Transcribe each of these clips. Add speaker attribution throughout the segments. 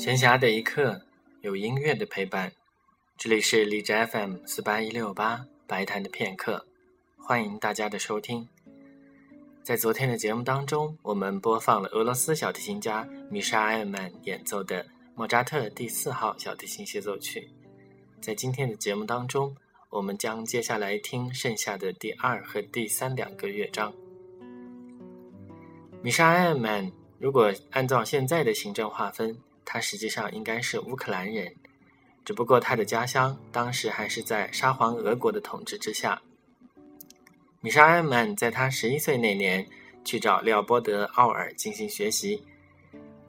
Speaker 1: 闲暇的一刻，有音乐的陪伴。这里是荔枝 FM 四八一六八白谈的片刻，欢迎大家的收听。在昨天的节目当中，我们播放了俄罗斯小提琴家米沙埃尔曼演奏的莫扎特第四号小提琴协奏曲。在今天的节目当中，我们将接下来听剩下的第二和第三两个乐章。米沙埃尔曼，如果按照现在的行政划分，他实际上应该是乌克兰人，只不过他的家乡当时还是在沙皇俄国的统治之下。米沙埃曼在他十一岁那年去找利奥波德·奥尔进行学习，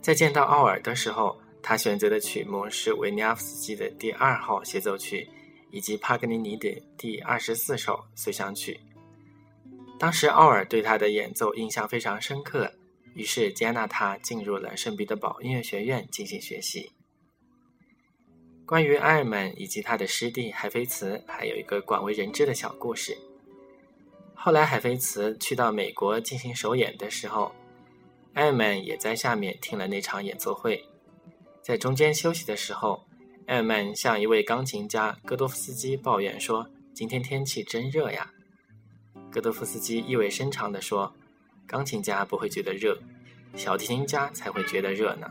Speaker 1: 在见到奥尔的时候，他选择的曲目是维尼亚夫斯基的第二号协奏曲以及帕格尼尼的第二十四首随想曲。当时奥尔对他的演奏印象非常深刻，于是接纳他进入了圣彼得堡音乐学院进行学习。关于埃尔曼以及他的师弟海菲茨，还有一个广为人知的小故事。后来海菲茨去到美国进行首演的时候，埃尔曼也在下面听了那场演奏会。在中间休息的时候，埃尔曼向一位钢琴家戈多夫斯基抱怨说：“今天天气真热呀。”戈多夫斯基意味深长地说：“钢琴家不会觉得热，小提琴家才会觉得热呢。”